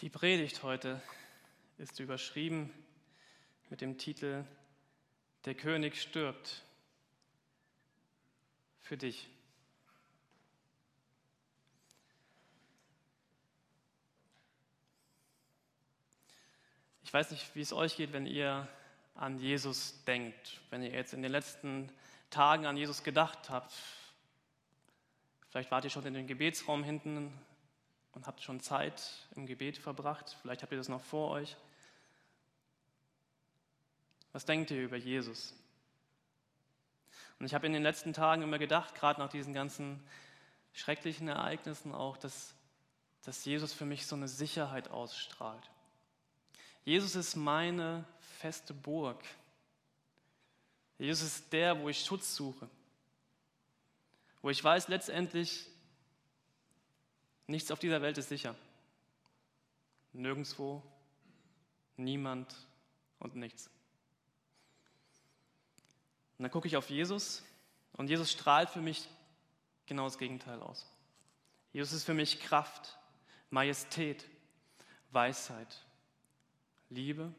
Die Predigt heute ist überschrieben mit dem Titel Der König stirbt für dich. Ich weiß nicht, wie es euch geht, wenn ihr an Jesus denkt, wenn ihr jetzt in den letzten Tagen an Jesus gedacht habt. Vielleicht wart ihr schon in den Gebetsraum hinten und habt schon Zeit im Gebet verbracht. Vielleicht habt ihr das noch vor euch. Was denkt ihr über Jesus? Und ich habe in den letzten Tagen immer gedacht, gerade nach diesen ganzen schrecklichen Ereignissen auch, dass, dass Jesus für mich so eine Sicherheit ausstrahlt. Jesus ist meine feste Burg. Jesus ist der, wo ich Schutz suche. Wo ich weiß, letztendlich, Nichts auf dieser Welt ist sicher. Nirgendwo, niemand und nichts. Und dann gucke ich auf Jesus und Jesus strahlt für mich genau das Gegenteil aus. Jesus ist für mich Kraft, Majestät, Weisheit, Liebe,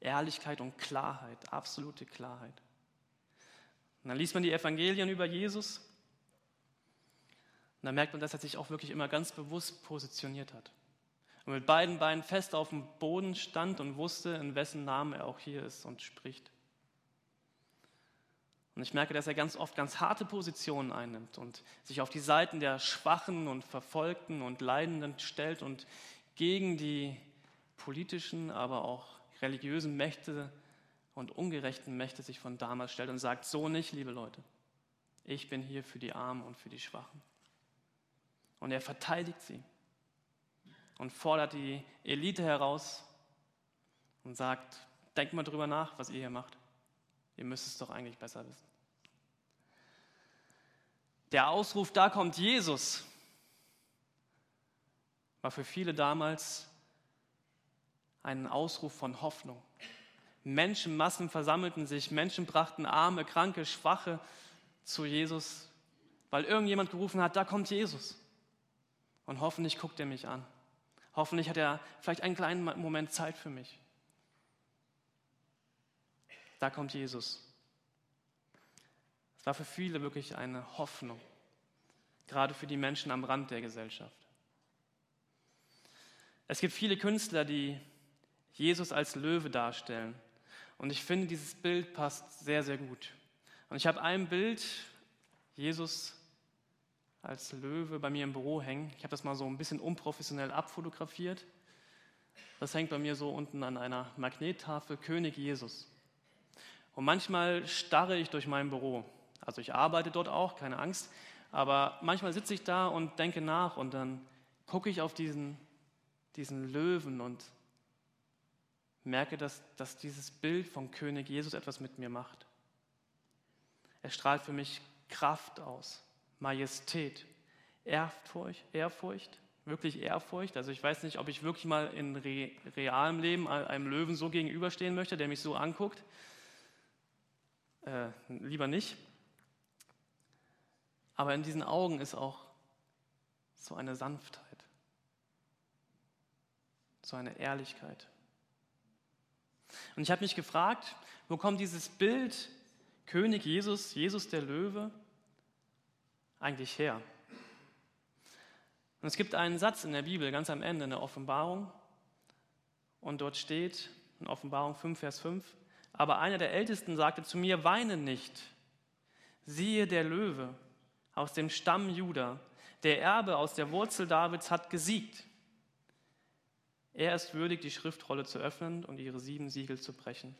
Ehrlichkeit und Klarheit, absolute Klarheit. Und dann liest man die Evangelien über Jesus und dann merkt man, dass er sich auch wirklich immer ganz bewusst positioniert hat. Und mit beiden Beinen fest auf dem Boden stand und wusste, in wessen Namen er auch hier ist und spricht. Und ich merke, dass er ganz oft ganz harte Positionen einnimmt und sich auf die Seiten der Schwachen und Verfolgten und Leidenden stellt und gegen die politischen, aber auch religiösen Mächte und ungerechten Mächte sich von damals stellt und sagt, so nicht, liebe Leute. Ich bin hier für die Armen und für die Schwachen. Und er verteidigt sie und fordert die Elite heraus und sagt, denkt mal drüber nach, was ihr hier macht. Ihr müsst es doch eigentlich besser wissen. Der Ausruf, da kommt Jesus, war für viele damals ein Ausruf von Hoffnung. Menschenmassen versammelten sich, Menschen brachten Arme, Kranke, Schwache zu Jesus, weil irgendjemand gerufen hat, da kommt Jesus. Und hoffentlich guckt er mich an. Hoffentlich hat er vielleicht einen kleinen Moment Zeit für mich. Da kommt Jesus. Es war für viele wirklich eine Hoffnung, gerade für die Menschen am Rand der Gesellschaft. Es gibt viele Künstler, die Jesus als Löwe darstellen. Und ich finde, dieses Bild passt sehr, sehr gut. Und ich habe ein Bild, Jesus als Löwe bei mir im Büro hängen. Ich habe das mal so ein bisschen unprofessionell abfotografiert. Das hängt bei mir so unten an einer Magnettafel König Jesus. Und manchmal starre ich durch mein Büro. Also ich arbeite dort auch, keine Angst. Aber manchmal sitze ich da und denke nach und dann gucke ich auf diesen, diesen Löwen und merke, dass, dass dieses Bild von König Jesus etwas mit mir macht. Er strahlt für mich Kraft aus. Majestät, Ehrfurcht, Ehrfurcht, wirklich Ehrfurcht. Also ich weiß nicht, ob ich wirklich mal in re realem Leben einem Löwen so gegenüberstehen möchte, der mich so anguckt. Äh, lieber nicht. Aber in diesen Augen ist auch so eine Sanftheit, so eine Ehrlichkeit. Und ich habe mich gefragt, wo kommt dieses Bild König Jesus, Jesus der Löwe, eigentlich her? Und es gibt einen Satz in der Bibel, ganz am Ende, in der Offenbarung. Und dort steht, in Offenbarung 5, Vers 5, aber einer der Ältesten sagte zu mir, weine nicht. Siehe, der Löwe aus dem Stamm Juda, der Erbe aus der Wurzel Davids hat gesiegt. Er ist würdig, die Schriftrolle zu öffnen und ihre sieben Siegel zu brechen.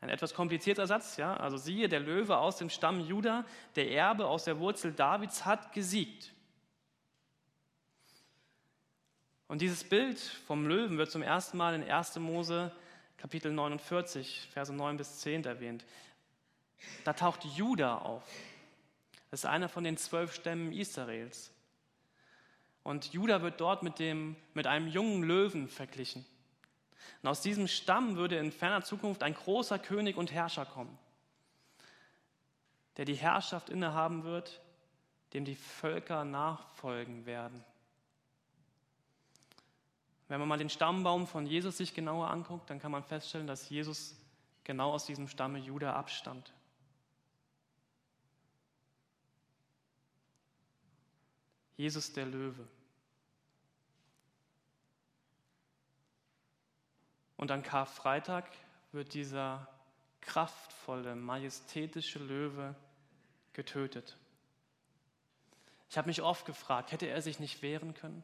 Ein etwas komplizierter Satz, ja. Also siehe, der Löwe aus dem Stamm Juda, der Erbe aus der Wurzel Davids hat gesiegt. Und dieses Bild vom Löwen wird zum ersten Mal in 1. Mose Kapitel 49, Verse 9 bis 10 erwähnt. Da taucht Juda auf. Das ist einer von den zwölf Stämmen Israels. Und Juda wird dort mit, dem, mit einem jungen Löwen verglichen. Und aus diesem Stamm würde in ferner Zukunft ein großer König und Herrscher kommen, der die Herrschaft innehaben wird, dem die Völker nachfolgen werden. Wenn man mal den Stammbaum von Jesus sich genauer anguckt, dann kann man feststellen, dass Jesus genau aus diesem Stamme Juda abstammt. Jesus der Löwe. Und an Karfreitag wird dieser kraftvolle, majestätische Löwe getötet. Ich habe mich oft gefragt, hätte er sich nicht wehren können?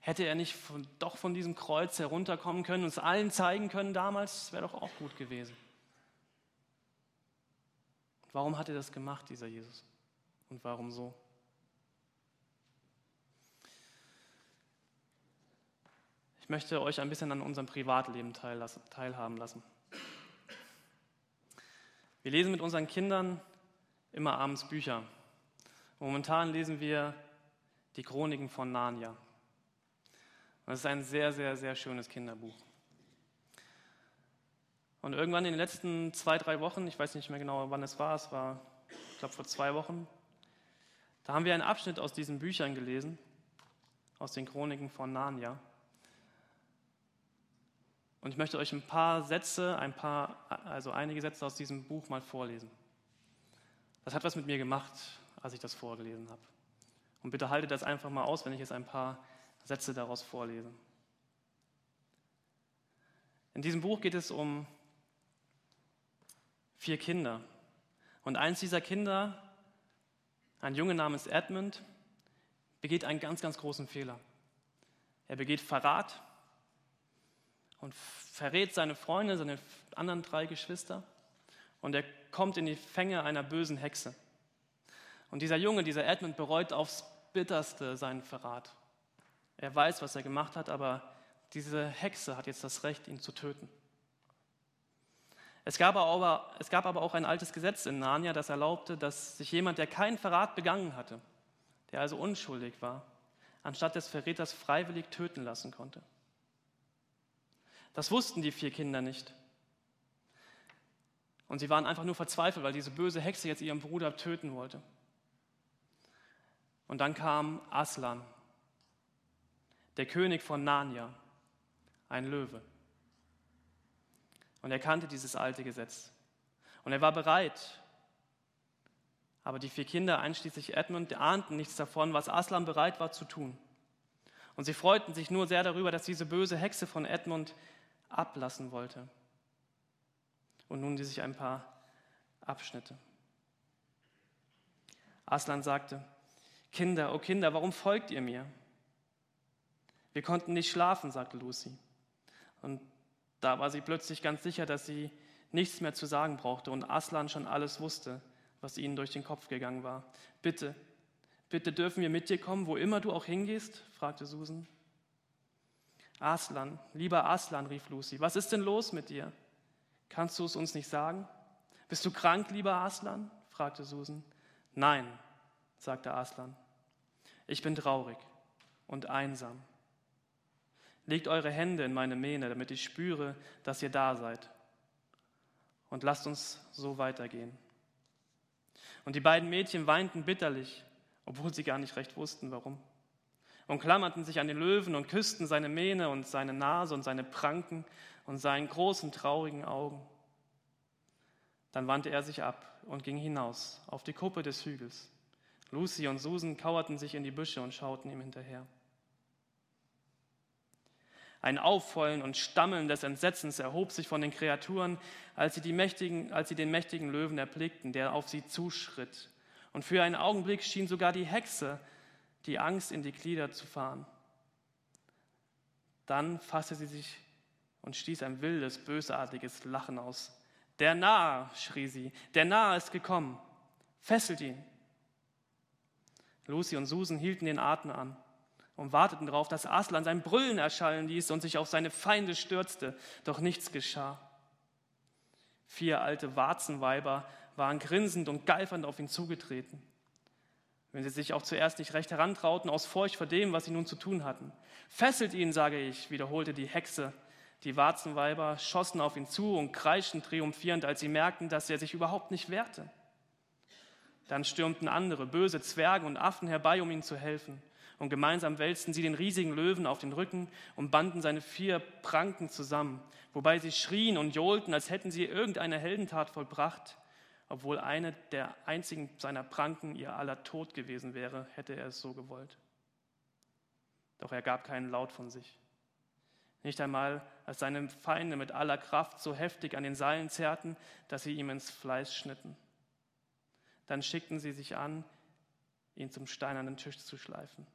Hätte er nicht von, doch von diesem Kreuz herunterkommen können und es allen zeigen können damals? Das wäre doch auch gut gewesen. Warum hat er das gemacht, dieser Jesus? Und warum so? Ich möchte euch ein bisschen an unserem Privatleben teilhaben lassen. Wir lesen mit unseren Kindern immer abends Bücher. Momentan lesen wir die Chroniken von Narnia. Es ist ein sehr, sehr, sehr schönes Kinderbuch. Und irgendwann in den letzten zwei, drei Wochen, ich weiß nicht mehr genau, wann es war, es war, ich glaube, vor zwei Wochen, da haben wir einen Abschnitt aus diesen Büchern gelesen, aus den Chroniken von Narnia. Und ich möchte euch ein paar Sätze, ein paar, also einige Sätze aus diesem Buch mal vorlesen. Das hat was mit mir gemacht, als ich das vorgelesen habe. Und bitte haltet das einfach mal aus, wenn ich jetzt ein paar Sätze daraus vorlese. In diesem Buch geht es um vier Kinder. Und eins dieser Kinder, ein Junge namens Edmund, begeht einen ganz, ganz großen Fehler. Er begeht Verrat und verrät seine Freunde, seine anderen drei Geschwister. Und er kommt in die Fänge einer bösen Hexe. Und dieser Junge, dieser Edmund, bereut aufs bitterste seinen Verrat. Er weiß, was er gemacht hat, aber diese Hexe hat jetzt das Recht, ihn zu töten. Es gab, aber, es gab aber auch ein altes Gesetz in Narnia, das erlaubte, dass sich jemand, der keinen Verrat begangen hatte, der also unschuldig war, anstatt des Verräters freiwillig töten lassen konnte. Das wussten die vier Kinder nicht. Und sie waren einfach nur verzweifelt, weil diese böse Hexe jetzt ihren Bruder töten wollte. Und dann kam Aslan, der König von Narnia, ein Löwe. Und er kannte dieses alte Gesetz. Und er war bereit. Aber die vier Kinder, einschließlich Edmund, ahnten nichts davon, was Aslan bereit war zu tun. Und sie freuten sich nur sehr darüber, dass diese böse Hexe von Edmund ablassen wollte. Und nun die sich ein paar Abschnitte. Aslan sagte, Kinder, oh Kinder, warum folgt ihr mir? Wir konnten nicht schlafen, sagte Lucy. Und da war sie plötzlich ganz sicher, dass sie nichts mehr zu sagen brauchte und Aslan schon alles wusste, was ihnen durch den Kopf gegangen war. Bitte, bitte dürfen wir mit dir kommen, wo immer du auch hingehst? fragte Susan. Aslan, lieber Aslan, rief Lucy, was ist denn los mit dir? Kannst du es uns nicht sagen? Bist du krank, lieber Aslan? fragte Susan. Nein, sagte Aslan. Ich bin traurig und einsam. Legt eure Hände in meine Mähne, damit ich spüre, dass ihr da seid. Und lasst uns so weitergehen. Und die beiden Mädchen weinten bitterlich, obwohl sie gar nicht recht wussten, warum. Und klammerten sich an den Löwen und küssten seine Mähne und seine Nase und seine Pranken und seinen großen, traurigen Augen. Dann wandte er sich ab und ging hinaus auf die Kuppe des Hügels. Lucy und Susan kauerten sich in die Büsche und schauten ihm hinterher. Ein Aufheulen und Stammeln des Entsetzens erhob sich von den Kreaturen, als sie, als sie den mächtigen Löwen erblickten, der auf sie zuschritt. Und für einen Augenblick schien sogar die Hexe die Angst in die Glieder zu fahren. Dann fasste sie sich und stieß ein wildes, bösartiges Lachen aus. Der Narr, schrie sie, der Narr ist gekommen. Fesselt ihn. Lucy und Susan hielten den Atem an und warteten darauf, dass Aslan sein Brüllen erschallen ließ und sich auf seine Feinde stürzte. Doch nichts geschah. Vier alte Warzenweiber waren grinsend und geifernd auf ihn zugetreten. Wenn sie sich auch zuerst nicht recht herantrauten, aus Furcht vor dem, was sie nun zu tun hatten. Fesselt ihn, sage ich, wiederholte die Hexe. Die Warzenweiber schossen auf ihn zu und kreischten triumphierend, als sie merkten, dass er sich überhaupt nicht wehrte. Dann stürmten andere, böse Zwerge und Affen herbei, um ihm zu helfen. Und gemeinsam wälzten sie den riesigen Löwen auf den Rücken und banden seine vier Pranken zusammen, wobei sie schrien und johlten, als hätten sie irgendeine Heldentat vollbracht. Obwohl eine der einzigen seiner Pranken ihr aller Tod gewesen wäre, hätte er es so gewollt. Doch er gab keinen Laut von sich. Nicht einmal, als seine Feinde mit aller Kraft so heftig an den Seilen zerrten, dass sie ihm ins Fleiß schnitten. Dann schickten sie sich an, ihn zum steinernen Tisch zu schleifen.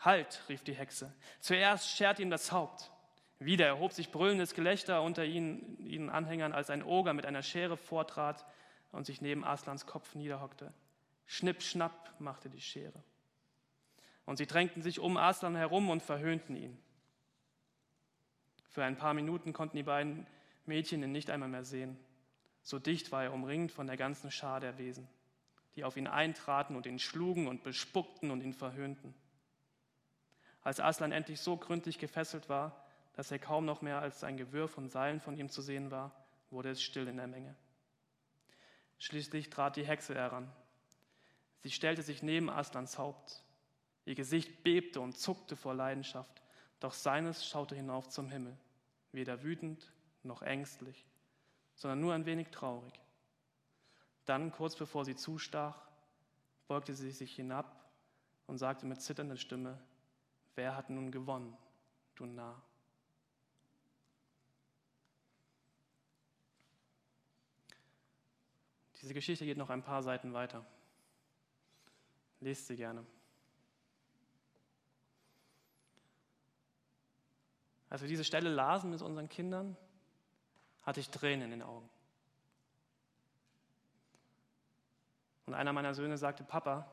Halt, rief die Hexe. Zuerst schert ihm das Haupt. Wieder erhob sich brüllendes Gelächter unter ihnen, ihnen Anhängern, als ein Oger mit einer Schere vortrat und sich neben Aslans Kopf niederhockte. Schnipp, schnapp machte die Schere. Und sie drängten sich um Aslan herum und verhöhnten ihn. Für ein paar Minuten konnten die beiden Mädchen ihn nicht einmal mehr sehen. So dicht war er umringt von der ganzen Schar der Wesen, die auf ihn eintraten und ihn schlugen und bespuckten und ihn verhöhnten. Als Aslan endlich so gründlich gefesselt war, dass er kaum noch mehr als ein Gewirr von Seilen von ihm zu sehen war, wurde es still in der Menge. Schließlich trat die Hexe heran. Sie stellte sich neben Aslans Haupt. Ihr Gesicht bebte und zuckte vor Leidenschaft, doch seines schaute hinauf zum Himmel, weder wütend noch ängstlich, sondern nur ein wenig traurig. Dann, kurz bevor sie zustach, beugte sie sich hinab und sagte mit zitternder Stimme, Wer hat nun gewonnen, du Narr? Diese Geschichte geht noch ein paar Seiten weiter. Lest sie gerne. Als wir diese Stelle lasen mit unseren Kindern, hatte ich Tränen in den Augen. Und einer meiner Söhne sagte, Papa,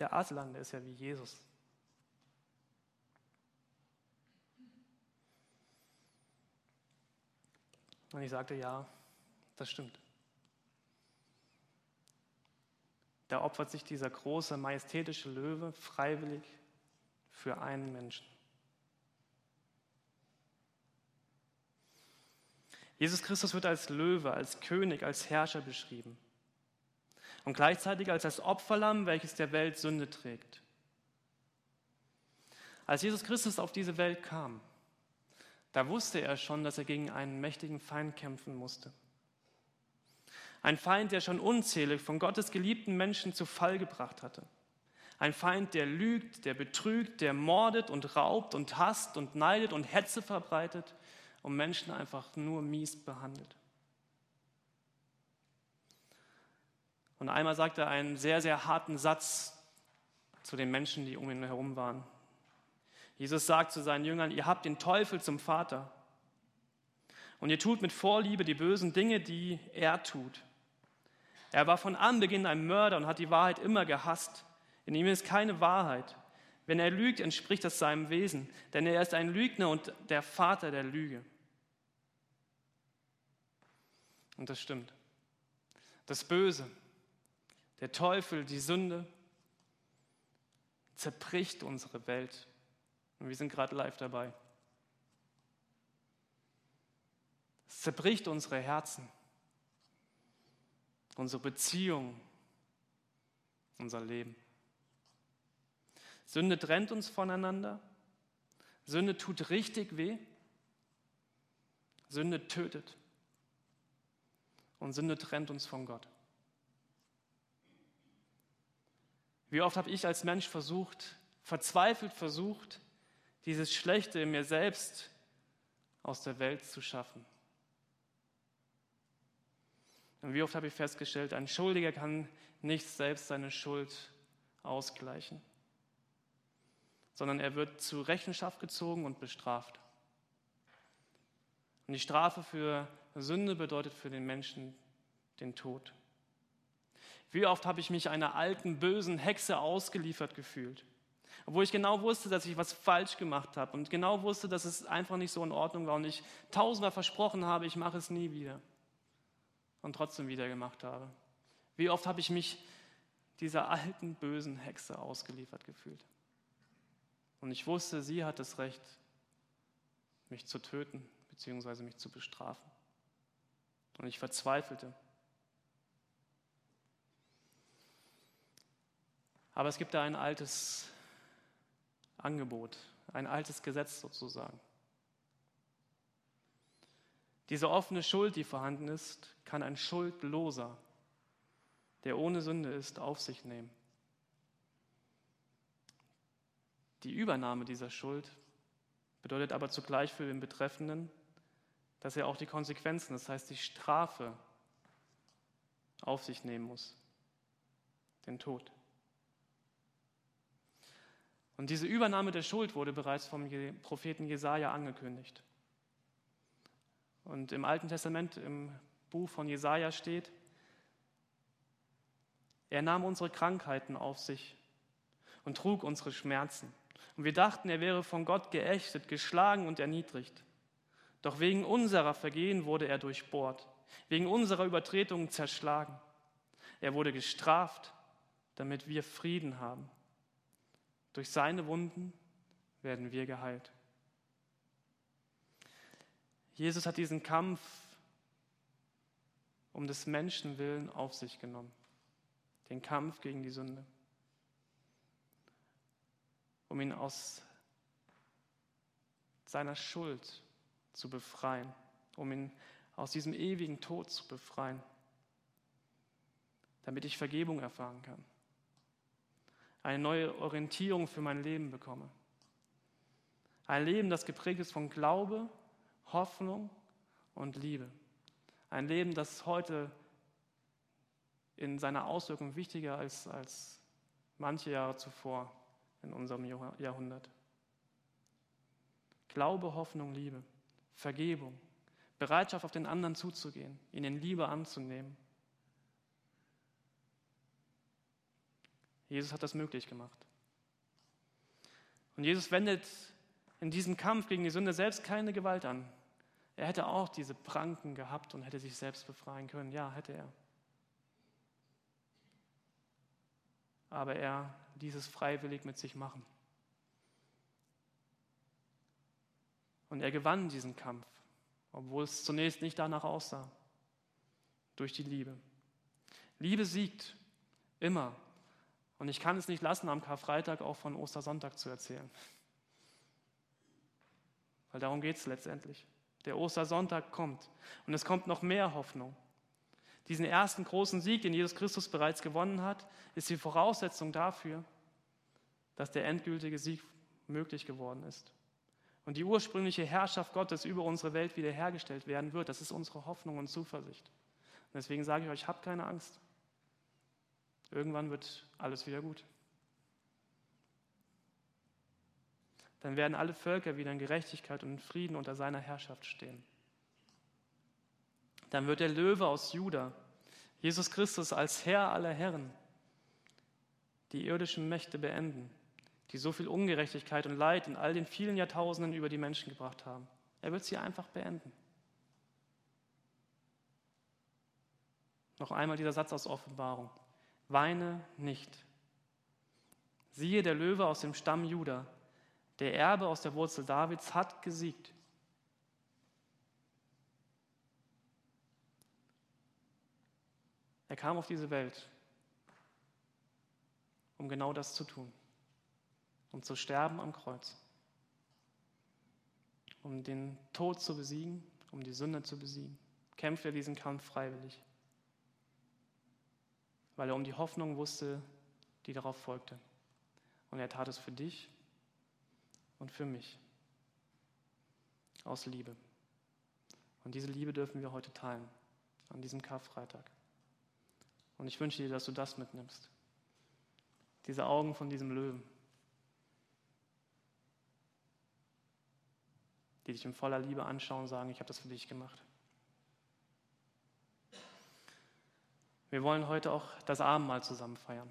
Der Aslan, ist ja wie Jesus. Und ich sagte, ja, das stimmt. Da opfert sich dieser große, majestätische Löwe freiwillig für einen Menschen. Jesus Christus wird als Löwe, als König, als Herrscher beschrieben und gleichzeitig als das Opferlamm, welches der Welt Sünde trägt. Als Jesus Christus auf diese Welt kam, da wusste er schon, dass er gegen einen mächtigen Feind kämpfen musste. Ein Feind, der schon unzählig von Gottes geliebten Menschen zu Fall gebracht hatte. Ein Feind, der lügt, der betrügt, der mordet und raubt und hasst und neidet und Hetze verbreitet und Menschen einfach nur mies behandelt. Und einmal sagte er einen sehr, sehr harten Satz zu den Menschen, die um ihn herum waren. Jesus sagt zu seinen Jüngern, ihr habt den Teufel zum Vater und ihr tut mit Vorliebe die bösen Dinge, die er tut. Er war von Anbeginn ein Mörder und hat die Wahrheit immer gehasst. In ihm ist keine Wahrheit. Wenn er lügt, entspricht das seinem Wesen, denn er ist ein Lügner und der Vater der Lüge. Und das stimmt. Das Böse, der Teufel, die Sünde, zerbricht unsere Welt. Und wir sind gerade live dabei. Es zerbricht unsere Herzen, unsere Beziehung, unser Leben. Sünde trennt uns voneinander. Sünde tut richtig weh. Sünde tötet. Und Sünde trennt uns von Gott. Wie oft habe ich als Mensch versucht, verzweifelt versucht, dieses Schlechte in mir selbst aus der Welt zu schaffen. Und wie oft habe ich festgestellt, ein Schuldiger kann nicht selbst seine Schuld ausgleichen, sondern er wird zu Rechenschaft gezogen und bestraft. Und die Strafe für Sünde bedeutet für den Menschen den Tod. Wie oft habe ich mich einer alten, bösen Hexe ausgeliefert gefühlt, obwohl ich genau wusste, dass ich was falsch gemacht habe und genau wusste, dass es einfach nicht so in Ordnung war und ich tausendmal versprochen habe, ich mache es nie wieder und trotzdem wieder gemacht habe. Wie oft habe ich mich dieser alten, bösen Hexe ausgeliefert gefühlt. Und ich wusste, sie hat das Recht, mich zu töten bzw. mich zu bestrafen. Und ich verzweifelte. Aber es gibt da ein altes Angebot, ein altes Gesetz sozusagen. Diese offene Schuld, die vorhanden ist, kann ein Schuldloser, der ohne Sünde ist, auf sich nehmen. Die Übernahme dieser Schuld bedeutet aber zugleich für den Betreffenden, dass er auch die Konsequenzen, das heißt die Strafe, auf sich nehmen muss, den Tod. Und diese Übernahme der Schuld wurde bereits vom Propheten Jesaja angekündigt. Und im Alten Testament, im Buch von Jesaja steht, er nahm unsere Krankheiten auf sich und trug unsere Schmerzen. Und wir dachten, er wäre von Gott geächtet, geschlagen und erniedrigt. Doch wegen unserer Vergehen wurde er durchbohrt, wegen unserer Übertretungen zerschlagen. Er wurde gestraft, damit wir Frieden haben. Durch seine Wunden werden wir geheilt. Jesus hat diesen Kampf um des Menschen willen auf sich genommen. Den Kampf gegen die Sünde. Um ihn aus seiner Schuld zu befreien. Um ihn aus diesem ewigen Tod zu befreien. Damit ich Vergebung erfahren kann eine neue Orientierung für mein Leben bekomme. Ein Leben, das geprägt ist von Glaube, Hoffnung und Liebe. Ein Leben, das heute in seiner Auswirkung wichtiger ist als manche Jahre zuvor in unserem Jahrhundert. Glaube, Hoffnung, Liebe, Vergebung, Bereitschaft auf den anderen zuzugehen, ihn in Liebe anzunehmen Jesus hat das möglich gemacht. Und Jesus wendet in diesem Kampf gegen die Sünde selbst keine Gewalt an. Er hätte auch diese Pranken gehabt und hätte sich selbst befreien können. Ja, hätte er. Aber er ließ es freiwillig mit sich machen. Und er gewann diesen Kampf, obwohl es zunächst nicht danach aussah, durch die Liebe. Liebe siegt immer und ich kann es nicht lassen, am Karfreitag auch von Ostersonntag zu erzählen. Weil darum geht es letztendlich. Der Ostersonntag kommt und es kommt noch mehr Hoffnung. Diesen ersten großen Sieg, den Jesus Christus bereits gewonnen hat, ist die Voraussetzung dafür, dass der endgültige Sieg möglich geworden ist. Und die ursprüngliche Herrschaft Gottes über unsere Welt wiederhergestellt werden wird. Das ist unsere Hoffnung und Zuversicht. Und deswegen sage ich euch, habt keine Angst. Irgendwann wird alles wieder gut. Dann werden alle Völker wieder in Gerechtigkeit und in Frieden unter seiner Herrschaft stehen. Dann wird der Löwe aus Juda, Jesus Christus als Herr aller Herren, die irdischen Mächte beenden, die so viel Ungerechtigkeit und Leid in all den vielen Jahrtausenden über die Menschen gebracht haben. Er wird sie einfach beenden. Noch einmal dieser Satz aus Offenbarung weine nicht. Siehe, der Löwe aus dem Stamm Juda, der Erbe aus der Wurzel Davids, hat gesiegt. Er kam auf diese Welt, um genau das zu tun, um zu sterben am Kreuz, um den Tod zu besiegen, um die Sünde zu besiegen. Kämpft er diesen Kampf freiwillig weil er um die Hoffnung wusste, die darauf folgte. Und er tat es für dich und für mich. Aus Liebe. Und diese Liebe dürfen wir heute teilen, an diesem Karfreitag. Und ich wünsche dir, dass du das mitnimmst. Diese Augen von diesem Löwen, die dich in voller Liebe anschauen und sagen, ich habe das für dich gemacht. Wir wollen heute auch das Abendmahl zusammen feiern.